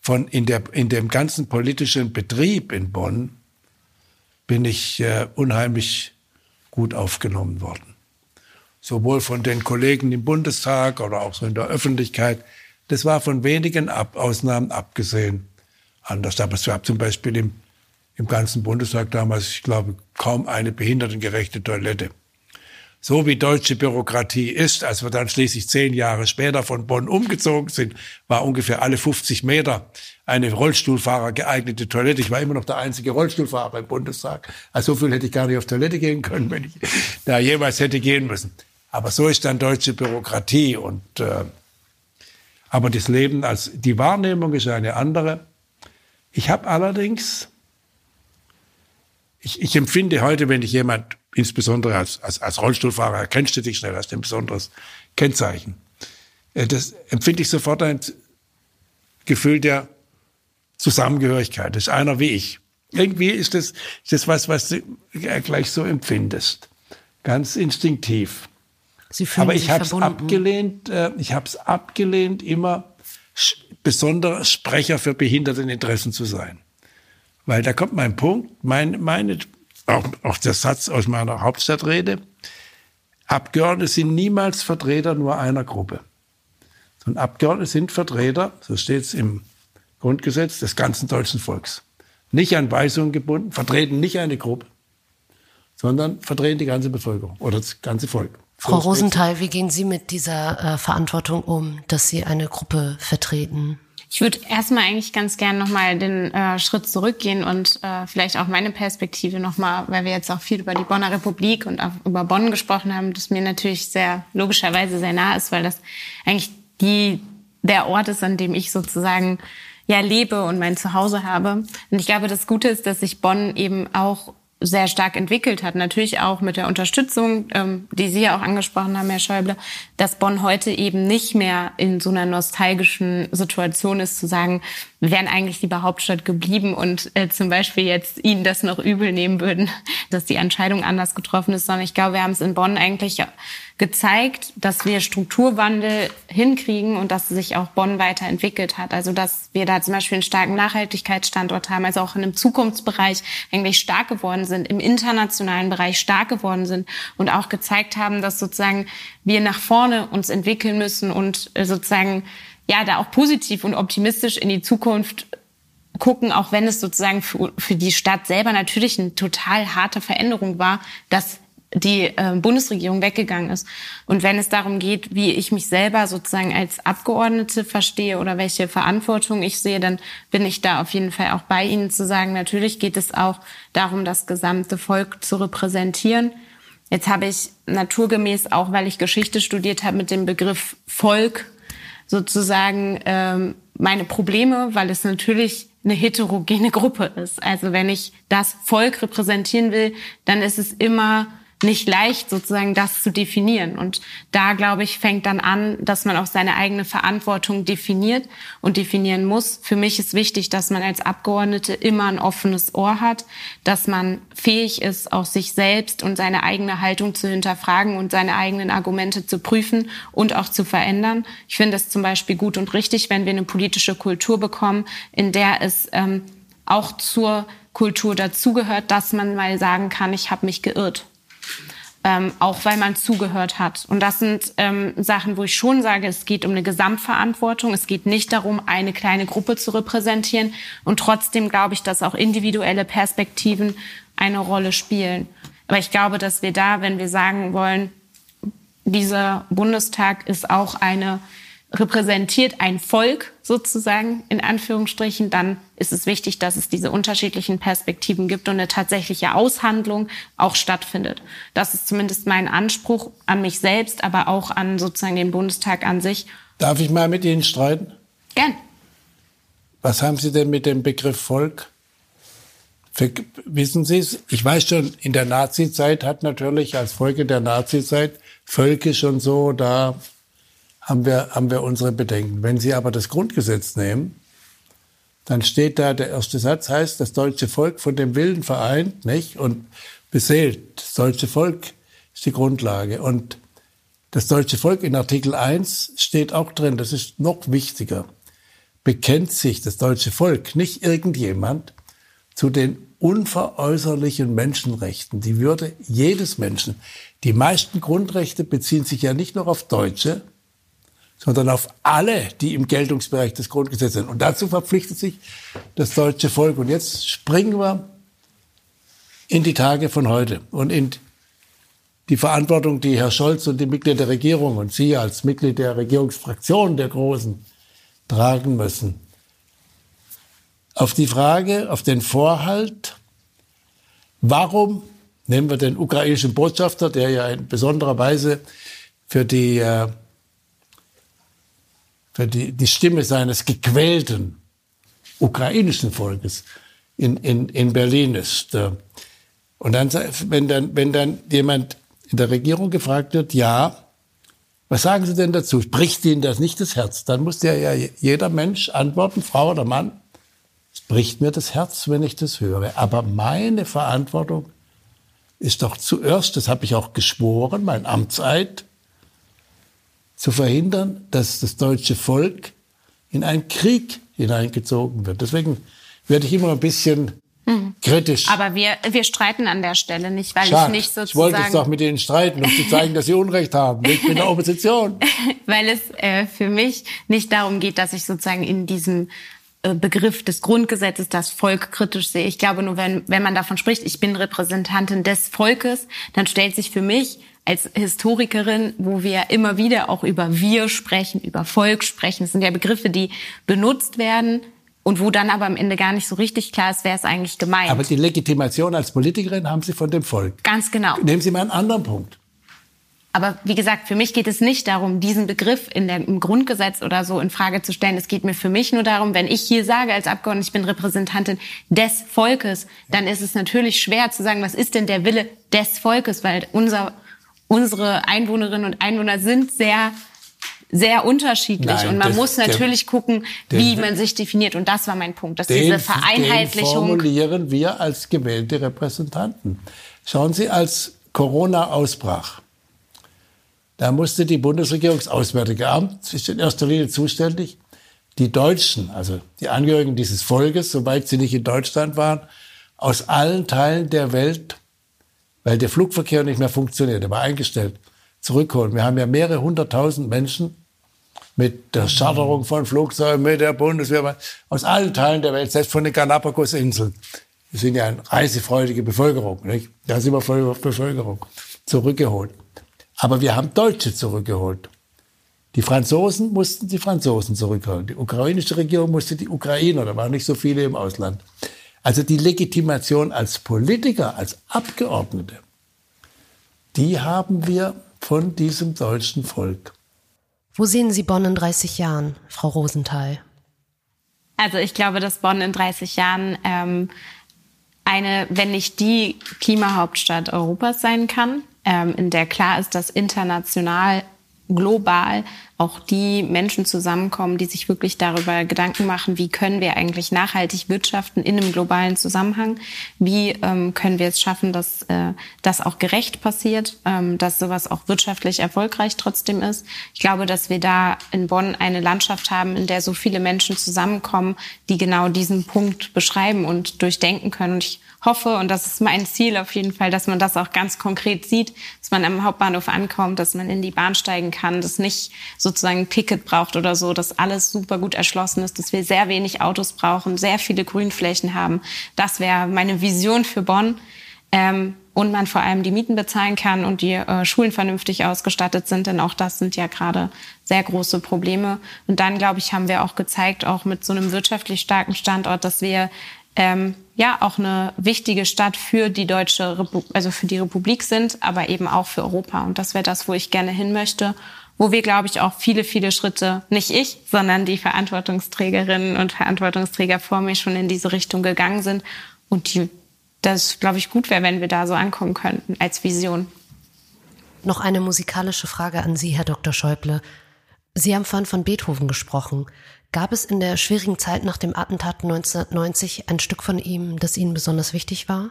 Speaker 12: von in, der, in dem ganzen politischen Betrieb in Bonn bin ich äh, unheimlich gut aufgenommen worden. Sowohl von den Kollegen im Bundestag oder auch so in der Öffentlichkeit. Das war von wenigen Ab Ausnahmen abgesehen anders. Aber es gab zum Beispiel im im ganzen Bundestag damals, ich glaube, kaum eine behindertengerechte Toilette. So wie deutsche Bürokratie ist, als wir dann schließlich zehn Jahre später von Bonn umgezogen sind, war ungefähr alle 50 Meter eine Rollstuhlfahrer geeignete Toilette. Ich war immer noch der einzige Rollstuhlfahrer im Bundestag. Also so viel hätte ich gar nicht auf Toilette gehen können, wenn ich da jemals hätte gehen müssen. Aber so ist dann deutsche Bürokratie und äh, aber das Leben als die Wahrnehmung ist eine andere. Ich habe allerdings ich, ich empfinde heute, wenn ich jemand, insbesondere als, als, als Rollstuhlfahrer, erkennst du dich schnell, als ein besonderes Kennzeichen. Äh, das empfinde ich sofort ein Gefühl der Zusammengehörigkeit. Das ist einer wie ich. Irgendwie ist das, ist das was, was du gleich so empfindest. Ganz instinktiv. Aber ich habe es abgelehnt, äh, ich habe es abgelehnt, immer besonderer Sprecher für Behinderteninteressen zu sein. Weil da kommt mein Punkt, mein, meine, auch, auch der Satz aus meiner Hauptstadtrede. Abgeordnete sind niemals Vertreter nur einer Gruppe. Sondern Abgeordnete sind Vertreter, so steht es im Grundgesetz, des ganzen deutschen Volks. Nicht an Weisungen gebunden, vertreten nicht eine Gruppe, sondern vertreten die ganze Bevölkerung oder das ganze Volk.
Speaker 7: Frau Rosenthal, wie gehen Sie mit dieser äh, Verantwortung um, dass Sie eine Gruppe vertreten?
Speaker 11: Ich würde erstmal eigentlich ganz gern nochmal den äh, Schritt zurückgehen und äh, vielleicht auch meine Perspektive nochmal, weil wir jetzt auch viel über die Bonner Republik und auch über Bonn gesprochen haben, das mir natürlich sehr logischerweise sehr nah ist, weil das eigentlich die der Ort ist, an dem ich sozusagen ja lebe und mein Zuhause habe. Und ich glaube, das Gute ist, dass sich Bonn eben auch sehr stark entwickelt hat. Natürlich auch mit der Unterstützung, ähm, die Sie ja auch angesprochen haben, Herr Schäuble, dass Bonn heute eben nicht mehr in so einer nostalgischen Situation ist, zu sagen, wir wären eigentlich lieber Hauptstadt geblieben und äh, zum Beispiel jetzt Ihnen das noch übel nehmen würden, dass die Entscheidung anders getroffen ist, sondern ich glaube, wir haben es in Bonn eigentlich gezeigt, dass wir Strukturwandel hinkriegen und dass sich auch Bonn weiterentwickelt hat. Also dass wir da zum Beispiel einen starken Nachhaltigkeitsstandort haben, also auch in einem Zukunftsbereich eigentlich stark geworden sind, im internationalen Bereich stark geworden sind und auch gezeigt haben, dass sozusagen wir nach vorne uns entwickeln müssen und äh, sozusagen ja da auch positiv und optimistisch in die Zukunft gucken, auch wenn es sozusagen für, für die Stadt selber natürlich eine total harte Veränderung war, dass die äh, Bundesregierung weggegangen ist. Und wenn es darum geht, wie ich mich selber sozusagen als Abgeordnete verstehe oder welche Verantwortung ich sehe, dann bin ich da auf jeden Fall auch bei Ihnen zu sagen, natürlich geht es auch darum, das gesamte Volk zu repräsentieren. Jetzt habe ich naturgemäß, auch weil ich Geschichte studiert habe, mit dem Begriff Volk sozusagen ähm, meine Probleme, weil es natürlich eine heterogene Gruppe ist. Also wenn ich das Volk repräsentieren will, dann ist es immer nicht leicht, sozusagen das zu definieren. Und da, glaube ich, fängt dann an, dass man auch seine eigene Verantwortung definiert und definieren muss. Für mich ist wichtig, dass man als Abgeordnete immer ein offenes Ohr hat, dass man fähig ist, auch sich selbst und seine eigene Haltung zu hinterfragen und seine eigenen Argumente zu prüfen und auch zu verändern. Ich finde es zum Beispiel gut und richtig, wenn wir eine politische Kultur bekommen, in der es ähm, auch zur Kultur dazugehört, dass man mal sagen kann, ich habe mich geirrt ähm, auch weil man zugehört hat. Und das sind ähm, Sachen, wo ich schon sage, es geht um eine Gesamtverantwortung. Es geht nicht darum, eine kleine Gruppe zu repräsentieren. Und trotzdem glaube ich, dass auch individuelle Perspektiven eine Rolle spielen. Aber ich glaube, dass wir da, wenn wir sagen wollen, dieser Bundestag ist auch eine repräsentiert ein Volk sozusagen in Anführungsstrichen, dann ist es wichtig, dass es diese unterschiedlichen Perspektiven gibt und eine tatsächliche Aushandlung auch stattfindet. Das ist zumindest mein Anspruch an mich selbst, aber auch an sozusagen den Bundestag an sich.
Speaker 12: Darf ich mal mit Ihnen streiten?
Speaker 11: Gern.
Speaker 12: Was haben Sie denn mit dem Begriff Volk? Für, wissen Sie es? Ich weiß schon, in der Nazizeit hat natürlich als Folge der Nazizeit völkisch und so da haben wir, haben wir unsere Bedenken. Wenn Sie aber das Grundgesetz nehmen, dann steht da, der erste Satz heißt, das deutsche Volk von dem Willen vereint, nicht? Und beseelt. Das deutsche Volk ist die Grundlage. Und das deutsche Volk in Artikel 1 steht auch drin, das ist noch wichtiger. Bekennt sich das deutsche Volk, nicht irgendjemand, zu den unveräußerlichen Menschenrechten, die Würde jedes Menschen. Die meisten Grundrechte beziehen sich ja nicht nur auf Deutsche, sondern auf alle, die im Geltungsbereich des Grundgesetzes sind. Und dazu verpflichtet sich das deutsche Volk. Und jetzt springen wir in die Tage von heute und in die Verantwortung, die Herr Scholz und die Mitglieder der Regierung und Sie als Mitglied der Regierungsfraktion der Großen tragen müssen. Auf die Frage, auf den Vorhalt, warum nehmen wir den ukrainischen Botschafter, der ja in besonderer Weise für die, äh, für die, die Stimme seines gequälten ukrainischen Volkes in, in, in Berlin ist. Äh. Und dann, wenn dann, wenn dann jemand in der Regierung gefragt wird, ja, was sagen Sie denn dazu? Bricht Ihnen das nicht das Herz? Dann muss ja jeder Mensch antworten, Frau oder Mann, es bricht mir das Herz, wenn ich das höre. Aber meine Verantwortung ist doch zuerst, das habe ich auch geschworen, mein Amtseid, zu verhindern, dass das deutsche Volk in einen Krieg hineingezogen wird. Deswegen werde ich immer ein bisschen mhm. kritisch.
Speaker 11: Aber wir, wir streiten an der Stelle nicht, weil
Speaker 12: Schade.
Speaker 11: ich nicht sozusagen...
Speaker 12: Ich wollte jetzt doch mit Ihnen streiten, um zu zeigen, dass Sie Unrecht haben. Ich bin der Opposition.
Speaker 11: weil es äh, für mich nicht darum geht, dass ich sozusagen in diesem äh, Begriff des Grundgesetzes das Volk kritisch sehe. Ich glaube nur, wenn, wenn man davon spricht, ich bin Repräsentantin des Volkes, dann stellt sich für mich als Historikerin, wo wir immer wieder auch über wir sprechen, über Volk sprechen, das sind ja Begriffe, die benutzt werden, und wo dann aber am Ende gar nicht so richtig klar ist, wer es eigentlich gemeint.
Speaker 12: Aber die Legitimation als Politikerin haben Sie von dem Volk.
Speaker 11: Ganz genau.
Speaker 12: Nehmen Sie mal einen anderen Punkt.
Speaker 11: Aber wie gesagt, für mich geht es nicht darum, diesen Begriff in der, im Grundgesetz oder so in Frage zu stellen. Es geht mir für mich nur darum, wenn ich hier sage als Abgeordnete, ich bin Repräsentantin des Volkes, dann ist es natürlich schwer zu sagen, was ist denn der Wille des Volkes, weil unser, unsere Einwohnerinnen und Einwohner sind sehr sehr unterschiedlich Nein, und man das, muss natürlich der, gucken, wie den, man sich definiert und das war mein Punkt, dass den, diese Vereinheitlichung
Speaker 12: den formulieren wir als gewählte Repräsentanten. Schauen Sie, als Corona ausbrach, da musste die Bundesregierung, das Auswärtige Amt, ist in erster Linie zuständig, die Deutschen, also die Angehörigen dieses Volkes, soweit sie nicht in Deutschland waren, aus allen Teilen der Welt, weil der Flugverkehr nicht mehr funktioniert, er war eingestellt, zurückholen. Wir haben ja mehrere hunderttausend Menschen mit der Charterung von Flugzeugen, mit der Bundeswehr, aus allen Teilen der Welt, selbst von den Galapagos-Inseln. Wir sind ja eine reisefreudige Bevölkerung, nicht? Da sind wir voll Bevölkerung zurückgeholt. Aber wir haben Deutsche zurückgeholt. Die Franzosen mussten die Franzosen zurückholen. Die ukrainische Regierung musste die Ukrainer, da waren nicht so viele im Ausland. Also die Legitimation als Politiker, als Abgeordnete, die haben wir von diesem deutschen Volk.
Speaker 7: Wo sehen Sie Bonn in 30 Jahren, Frau Rosenthal?
Speaker 11: Also ich glaube, dass Bonn in 30 Jahren ähm, eine, wenn nicht die Klimahauptstadt Europas sein kann, ähm, in der klar ist, dass international global auch die Menschen zusammenkommen, die sich wirklich darüber Gedanken machen, wie können wir eigentlich nachhaltig wirtschaften in einem globalen Zusammenhang? Wie ähm, können wir es schaffen, dass äh, das auch gerecht passiert, ähm, dass sowas auch wirtschaftlich erfolgreich trotzdem ist? Ich glaube, dass wir da in Bonn eine Landschaft haben, in der so viele Menschen zusammenkommen, die genau diesen Punkt beschreiben und durchdenken können. Und ich hoffe, und das ist mein Ziel auf jeden Fall, dass man das auch ganz konkret sieht, dass man am Hauptbahnhof ankommt, dass man in die Bahn steigen kann, dass nicht sozusagen ein Ticket braucht oder so, dass alles super gut erschlossen ist, dass wir sehr wenig Autos brauchen, sehr viele Grünflächen haben. Das wäre meine Vision für Bonn. Ähm, und man vor allem die Mieten bezahlen kann und die äh, Schulen vernünftig ausgestattet sind, denn auch das sind ja gerade sehr große Probleme. Und dann, glaube ich, haben wir auch gezeigt, auch mit so einem wirtschaftlich starken Standort, dass wir ähm, ja auch eine wichtige Stadt für die deutsche Repu also für die Republik sind, aber eben auch für Europa. Und das wäre das, wo ich gerne hin möchte wo wir, glaube ich, auch viele, viele Schritte, nicht ich, sondern die Verantwortungsträgerinnen und Verantwortungsträger vor mir schon in diese Richtung gegangen sind und die, das, glaube ich, gut wäre, wenn wir da so ankommen könnten als Vision.
Speaker 7: Noch eine musikalische Frage an Sie, Herr Dr. Schäuble. Sie haben vorhin von Beethoven gesprochen. Gab es in der schwierigen Zeit nach dem Attentat 1990 ein Stück von ihm, das Ihnen besonders wichtig war?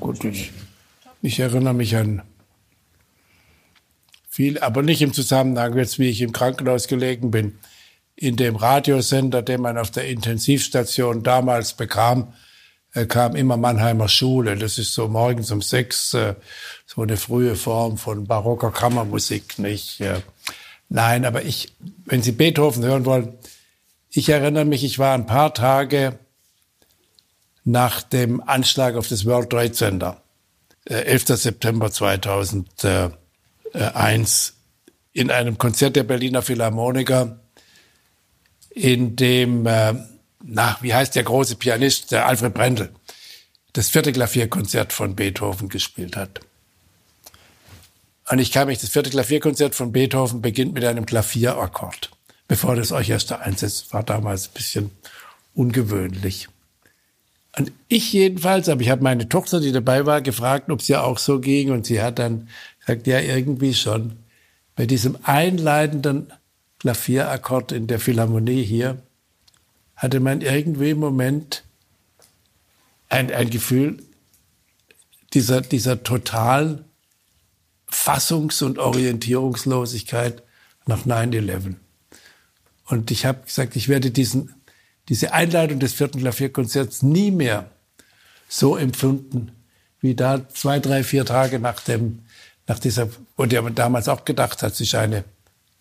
Speaker 12: Gut, ich, ich erinnere mich an viel, aber nicht im Zusammenhang jetzt, wie ich im Krankenhaus gelegen bin. In dem Radiosender, den man auf der Intensivstation damals bekam, äh, kam immer Mannheimer Schule. Das ist so morgens um sechs, äh, so eine frühe Form von barocker Kammermusik, nicht? Äh, nein, aber ich, wenn Sie Beethoven hören wollen, ich erinnere mich, ich war ein paar Tage nach dem Anschlag auf das World Trade Center, äh, 11. September 2001, in einem Konzert der Berliner Philharmoniker, in dem, äh, na, wie heißt der große Pianist, der Alfred Brendel, das vierte Klavierkonzert von Beethoven gespielt hat. Und ich kann mich, das vierte Klavierkonzert von Beethoven beginnt mit einem Klavierakkord, bevor das Orchester einsetzt. War damals ein bisschen ungewöhnlich. Und ich jedenfalls, aber ich habe meine Tochter, die dabei war, gefragt, ob es ihr auch so ging. Und sie hat dann gesagt, ja, irgendwie schon. Bei diesem einleitenden Klavierakkord in der Philharmonie hier hatte man irgendwie im Moment ein, ein Gefühl dieser, dieser totalen Fassungs- und Orientierungslosigkeit nach 9-11. Und ich habe gesagt, ich werde diesen, diese Einleitung des vierten Klavierkonzerts nie mehr so empfunden, wie da zwei, drei, vier Tage nach dem, nach dieser, wo der damals auch gedacht hat, sich eine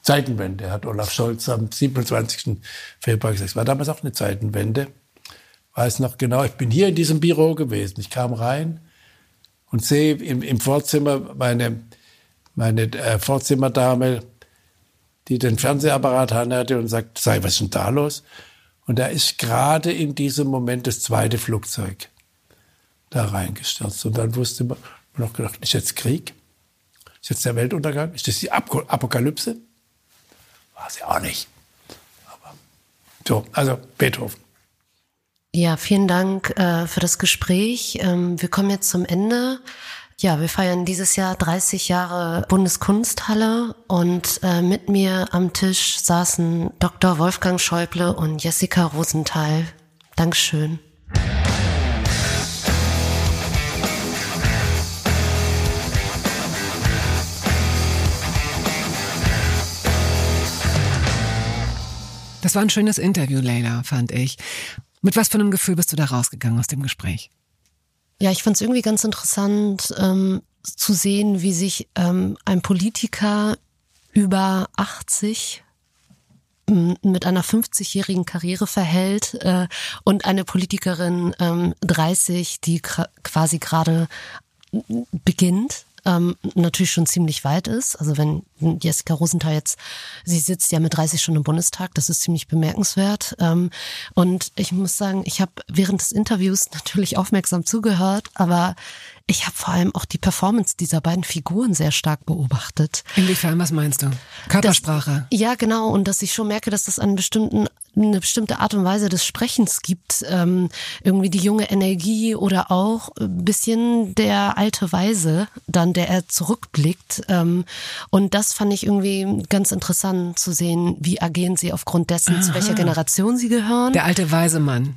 Speaker 12: Zeitenwende, hat Olaf Scholz am 27. Februar gesagt. Es war damals auch eine Zeitenwende. Weiß noch genau, ich bin hier in diesem Büro gewesen. Ich kam rein und sehe im, im Vorzimmer meine meine äh, Vorzimmerdame, die den Fernsehapparat hatte und sagt, sei, was ist denn da los? Und da ist gerade in diesem Moment das zweite Flugzeug da reingestürzt. Und dann wusste man, noch gedacht, ist jetzt Krieg? Ist jetzt der Weltuntergang? Ist das die Ap Apokalypse? War sie auch nicht. Aber so, also Beethoven.
Speaker 7: Ja, vielen Dank äh, für das Gespräch. Ähm, wir kommen jetzt zum Ende. Ja, wir feiern dieses Jahr 30 Jahre Bundeskunsthalle und äh, mit mir am Tisch saßen Dr. Wolfgang Schäuble und Jessica Rosenthal. Dankeschön.
Speaker 6: Das war ein schönes Interview, Leila, fand ich. Mit was für einem Gefühl bist du da rausgegangen aus dem Gespräch?
Speaker 7: Ja, ich fand es irgendwie ganz interessant ähm, zu sehen, wie sich ähm, ein Politiker über 80 mit einer 50-jährigen Karriere verhält äh, und eine Politikerin ähm, 30, die quasi gerade beginnt ähm, natürlich schon ziemlich weit ist. Also wenn Jessica Rosenthal jetzt, sie sitzt ja mit 30 schon im Bundestag, das ist ziemlich bemerkenswert. Ähm, und ich muss sagen, ich habe während des Interviews natürlich aufmerksam zugehört, aber ich habe vor allem auch die Performance dieser beiden Figuren sehr stark beobachtet.
Speaker 6: Inwiefern, was meinst du? Körpersprache.
Speaker 7: Das, ja, genau. Und dass ich schon merke, dass das einen bestimmten eine bestimmte Art und Weise des Sprechens gibt, ähm, irgendwie die junge Energie oder auch ein bisschen der alte Weise, dann der er zurückblickt. Ähm, und das fand ich irgendwie ganz interessant zu sehen, wie agieren sie aufgrund dessen, Aha. zu welcher Generation sie gehören.
Speaker 6: Der alte weise Mann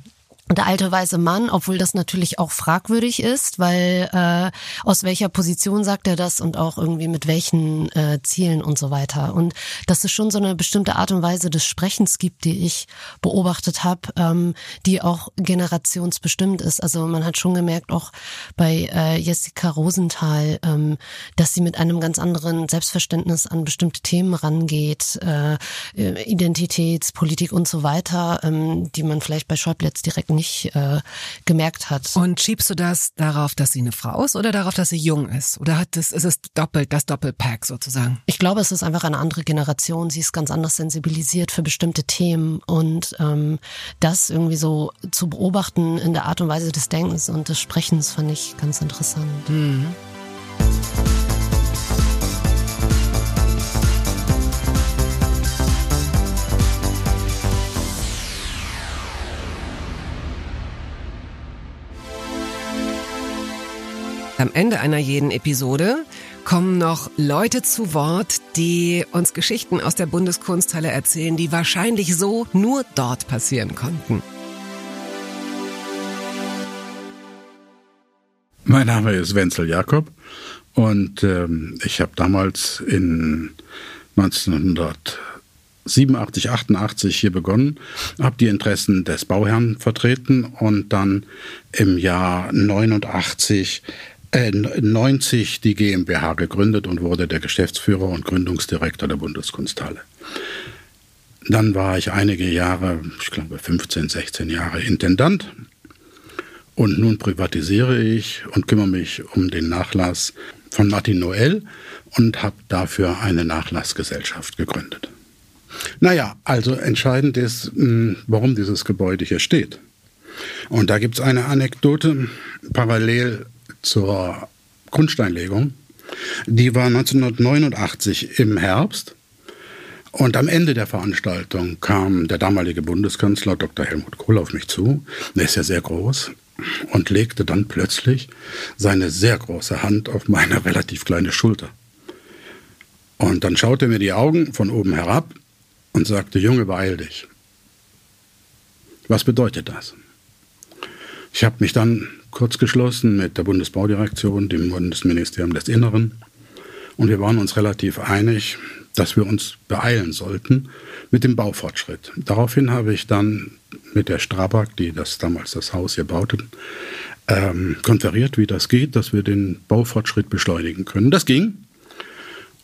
Speaker 7: der alte weiße Mann, obwohl das natürlich auch fragwürdig ist, weil äh, aus welcher Position sagt er das und auch irgendwie mit welchen äh, Zielen und so weiter. Und dass es schon so eine bestimmte Art und Weise des Sprechens gibt, die ich beobachtet habe, ähm, die auch generationsbestimmt ist. Also man hat schon gemerkt, auch bei äh, Jessica Rosenthal, ähm, dass sie mit einem ganz anderen Selbstverständnis an bestimmte Themen rangeht, äh, Identitätspolitik und so weiter, ähm, die man vielleicht bei Schäuble jetzt direkt nicht äh, gemerkt hat.
Speaker 6: Und schiebst du das darauf, dass sie eine Frau ist oder darauf, dass sie jung ist? Oder hat das, ist es doppelt, das Doppelpack sozusagen?
Speaker 7: Ich glaube, es ist einfach eine andere Generation. Sie ist ganz anders sensibilisiert für bestimmte Themen und ähm, das irgendwie so zu beobachten in der Art und Weise des Denkens und des Sprechens fand ich ganz interessant. Mhm.
Speaker 6: Am Ende einer jeden Episode kommen noch Leute zu Wort, die uns Geschichten aus der Bundeskunsthalle erzählen, die wahrscheinlich so nur dort passieren konnten.
Speaker 13: Mein Name ist Wenzel Jakob und ähm, ich habe damals in 1900 87, 88 hier begonnen, habe die Interessen des Bauherrn vertreten und dann im Jahr 89 äh, 90 die GmbH gegründet und wurde der Geschäftsführer und Gründungsdirektor der Bundeskunsthalle. Dann war ich einige Jahre, ich glaube 15, 16 Jahre Intendant Und nun privatisiere ich und kümmere mich um den Nachlass von Martin Noel und habe dafür eine Nachlassgesellschaft gegründet. Naja, also entscheidend ist, hm, warum dieses Gebäude hier steht. Und da gibt es eine Anekdote parallel zur Grundsteinlegung. Die war 1989 im Herbst. Und am Ende der Veranstaltung kam der damalige Bundeskanzler Dr. Helmut Kohl auf mich zu. Der ist ja sehr groß und legte dann plötzlich seine sehr große Hand auf meine relativ kleine Schulter. Und dann schaute er mir die Augen von oben herab und sagte, Junge, beeil dich. Was bedeutet das? Ich habe mich dann kurz geschlossen mit der Bundesbaudirektion, dem Bundesministerium des Inneren. Und wir waren uns relativ einig, dass wir uns beeilen sollten mit dem Baufortschritt. Daraufhin habe ich dann mit der Strabag, die das damals das Haus hier bauten, ähm, konferiert, wie das geht, dass wir den Baufortschritt beschleunigen können. Das ging.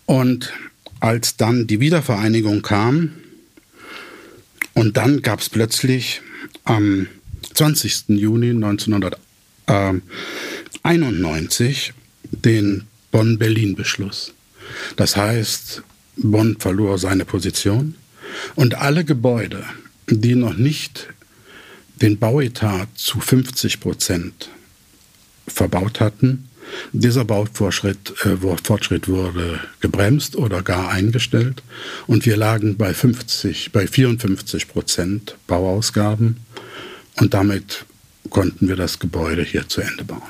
Speaker 13: Und als dann die Wiedervereinigung kam, und dann gab es plötzlich am 20. Juni 1991 den Bonn-Berlin-Beschluss. Das heißt, Bonn verlor seine Position und alle Gebäude, die noch nicht den Bauetat zu 50 Prozent verbaut hatten, dieser Baufortschritt äh, wurde gebremst oder gar eingestellt und wir lagen bei 50, bei 54 Prozent Bauausgaben und damit konnten wir das Gebäude hier zu Ende bauen.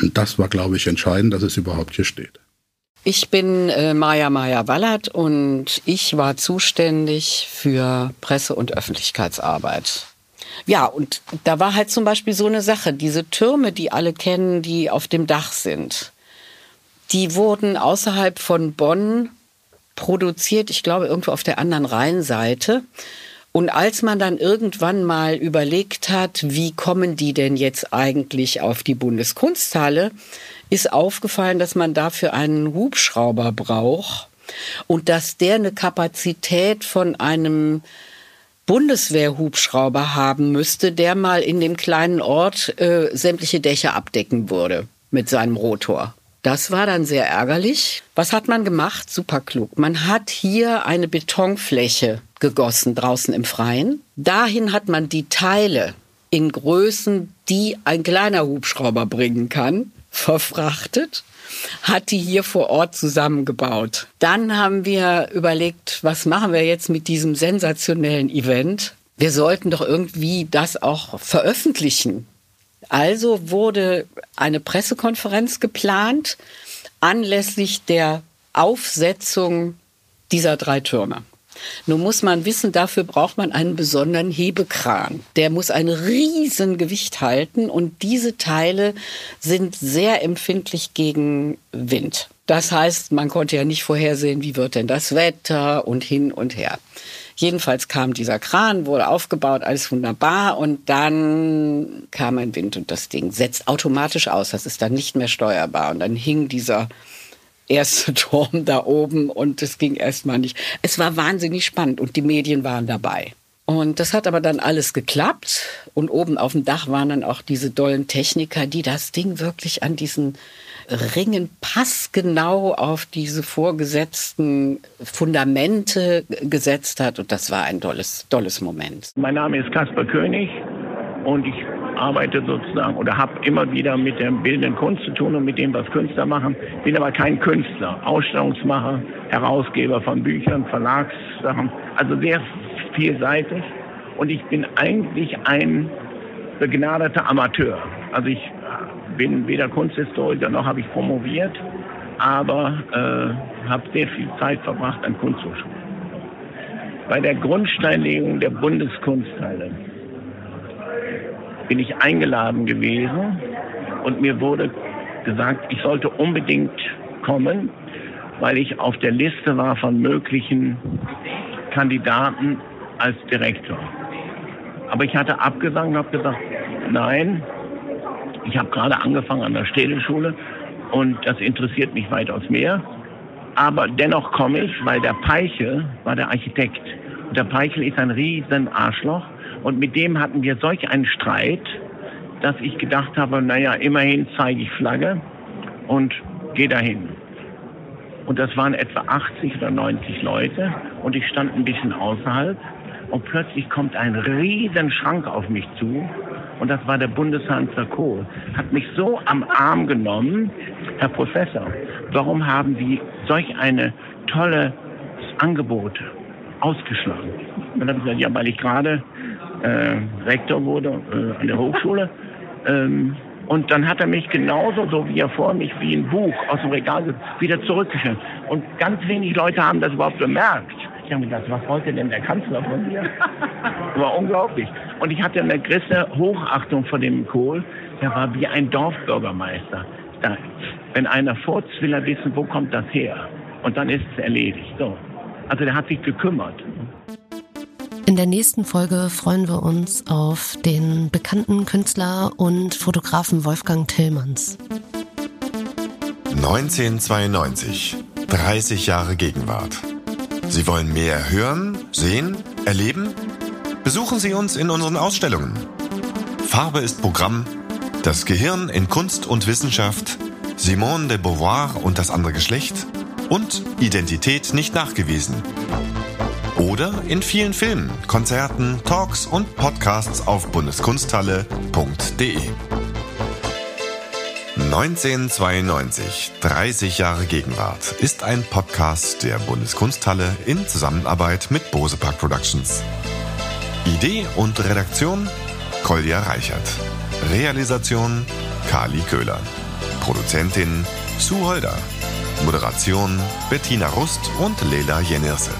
Speaker 13: Und das war, glaube ich, entscheidend, dass es überhaupt hier steht.
Speaker 14: Ich bin äh, Maja Maja Wallert und ich war zuständig für Presse- und Öffentlichkeitsarbeit. Ja, und da war halt zum Beispiel so eine Sache, diese Türme, die alle kennen, die auf dem Dach sind, die wurden außerhalb von Bonn produziert, ich glaube irgendwo auf der anderen Rheinseite. Und als man dann irgendwann mal überlegt hat, wie kommen die denn jetzt eigentlich auf die Bundeskunsthalle, ist aufgefallen, dass man dafür einen Hubschrauber braucht und dass der eine Kapazität von einem Bundeswehrhubschrauber haben müsste, der mal in dem kleinen Ort äh, sämtliche Dächer abdecken würde mit seinem Rotor. Das war dann sehr ärgerlich. Was hat man gemacht? Super klug. Man hat hier eine Betonfläche gegossen draußen im Freien. Dahin hat man die Teile in Größen, die ein kleiner Hubschrauber bringen kann, verfrachtet hat die hier vor Ort zusammengebaut. Dann haben wir überlegt, was machen wir jetzt mit diesem sensationellen Event? Wir sollten doch irgendwie das auch veröffentlichen. Also wurde eine Pressekonferenz geplant anlässlich der Aufsetzung dieser drei Türme. Nun muss man wissen, dafür braucht man einen besonderen Hebekran. Der muss ein Riesengewicht halten und diese Teile sind sehr empfindlich gegen Wind. Das heißt, man konnte ja nicht vorhersehen, wie wird denn das Wetter und hin und her. Jedenfalls kam dieser Kran, wurde aufgebaut, alles wunderbar und dann kam ein Wind und das Ding setzt automatisch aus. Das ist dann nicht mehr steuerbar und dann hing dieser erste Turm da oben und es ging erstmal nicht. Es war wahnsinnig spannend und die Medien waren dabei. Und das hat aber dann alles geklappt. Und oben auf dem Dach waren dann auch diese dollen Techniker, die das Ding wirklich an diesen Ringen passgenau auf diese vorgesetzten Fundamente gesetzt hat. Und das war ein tolles, tolles Moment.
Speaker 15: Mein Name ist Kasper König und ich arbeite sozusagen oder habe immer wieder mit der bildenden Kunst zu tun und mit dem, was Künstler machen. Bin aber kein Künstler, Ausstellungsmacher, Herausgeber von Büchern, Verlagssachen, also sehr vielseitig. Und ich bin eigentlich ein begnadeter Amateur. Also ich bin weder Kunsthistoriker noch habe ich promoviert, aber äh, habe sehr viel Zeit verbracht an Kunsthochschulen. Bei der Grundsteinlegung der Bundeskunsthalle bin ich eingeladen gewesen und mir wurde gesagt, ich sollte unbedingt kommen, weil ich auf der Liste war von möglichen Kandidaten als Direktor. Aber ich hatte abgesagt und habe gesagt, nein, ich habe gerade angefangen an der Städelschule und das interessiert mich weitaus mehr. Aber dennoch komme ich, weil der Peichel war der Architekt. Und der Peichel ist ein riesen Arschloch und mit dem hatten wir solch einen Streit, dass ich gedacht habe, naja, immerhin zeige ich Flagge und gehe dahin. Und das waren etwa 80 oder 90 Leute und ich stand ein bisschen außerhalb und plötzlich kommt ein riesen Schrank auf mich zu und das war der Bundeskanzler Kohl, hat mich so am Arm genommen, Herr Professor, warum haben Sie solch eine tolle Angebot ausgeschlagen? Und dann habe ich gesagt, ja, weil ich gerade äh, Rektor wurde äh, an der Hochschule. Ähm, und dann hat er mich genauso, so wie er vor mich, wie ein Buch aus dem Regal wieder zurückgeschickt. Und ganz wenig Leute haben das überhaupt bemerkt. Ich habe gedacht, was wollte denn der Kanzler von mir? war unglaublich. Und ich hatte eine gewisse Hochachtung vor dem Kohl. Der war wie ein Dorfbürgermeister. Da, wenn einer furzt, will er wissen, wo kommt das her? Und dann ist es erledigt. So. Also der hat sich gekümmert.
Speaker 7: In der nächsten Folge freuen wir uns auf den bekannten Künstler und Fotografen Wolfgang Tillmanns.
Speaker 1: 1992. 30 Jahre Gegenwart. Sie wollen mehr hören, sehen, erleben? Besuchen Sie uns in unseren Ausstellungen. Farbe ist Programm. Das Gehirn in Kunst und Wissenschaft. Simone de Beauvoir und das andere Geschlecht. Und Identität nicht nachgewiesen. Oder in vielen Filmen, Konzerten, Talks und Podcasts auf bundeskunsthalle.de. 1992, 30 Jahre Gegenwart, ist ein Podcast der Bundeskunsthalle in Zusammenarbeit mit Bose Park Productions. Idee und Redaktion Kolja Reichert. Realisation Kali Köhler. Produzentin Sue Holder. Moderation Bettina Rust und Lela Jenirse.